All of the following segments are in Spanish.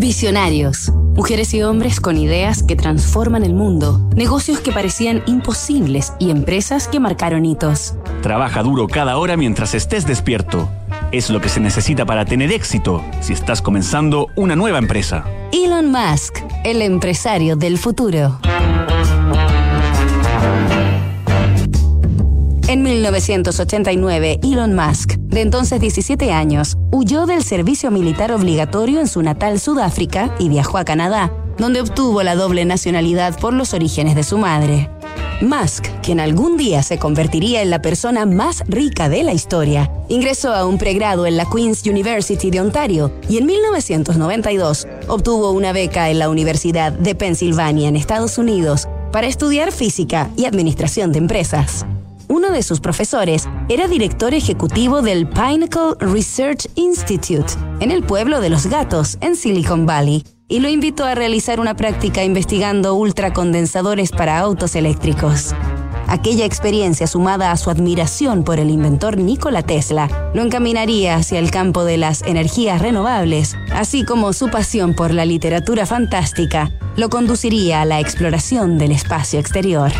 Visionarios. Mujeres y hombres con ideas que transforman el mundo, negocios que parecían imposibles y empresas que marcaron hitos. Trabaja duro cada hora mientras estés despierto. Es lo que se necesita para tener éxito si estás comenzando una nueva empresa. Elon Musk, el empresario del futuro. En 1989, Elon Musk, de entonces 17 años, huyó del servicio militar obligatorio en su natal Sudáfrica y viajó a Canadá, donde obtuvo la doble nacionalidad por los orígenes de su madre. Musk, quien algún día se convertiría en la persona más rica de la historia, ingresó a un pregrado en la Queen's University de Ontario y en 1992 obtuvo una beca en la Universidad de Pensilvania en Estados Unidos para estudiar física y administración de empresas uno de sus profesores era director ejecutivo del Pinnacle Research Institute en el pueblo de los gatos, en Silicon Valley, y lo invitó a realizar una práctica investigando ultracondensadores para autos eléctricos. Aquella experiencia, sumada a su admiración por el inventor Nikola Tesla, lo encaminaría hacia el campo de las energías renovables, así como su pasión por la literatura fantástica lo conduciría a la exploración del espacio exterior.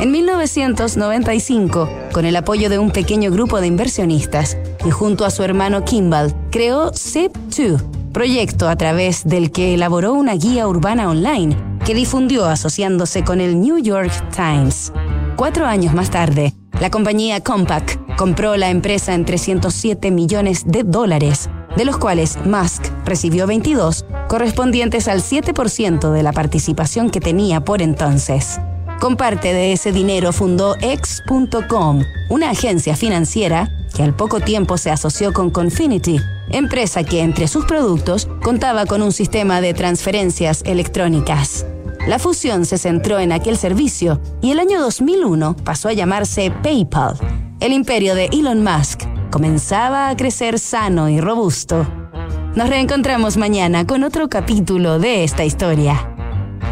En 1995, con el apoyo de un pequeño grupo de inversionistas y junto a su hermano Kimball, creó ZIP2, proyecto a través del que elaboró una guía urbana online que difundió asociándose con el New York Times. Cuatro años más tarde, la compañía Compaq compró la empresa en 307 millones de dólares, de los cuales Musk recibió 22, correspondientes al 7% de la participación que tenía por entonces. Con parte de ese dinero fundó X.com, una agencia financiera que al poco tiempo se asoció con Confinity, empresa que entre sus productos contaba con un sistema de transferencias electrónicas. La fusión se centró en aquel servicio y el año 2001 pasó a llamarse PayPal. El imperio de Elon Musk comenzaba a crecer sano y robusto. Nos reencontramos mañana con otro capítulo de esta historia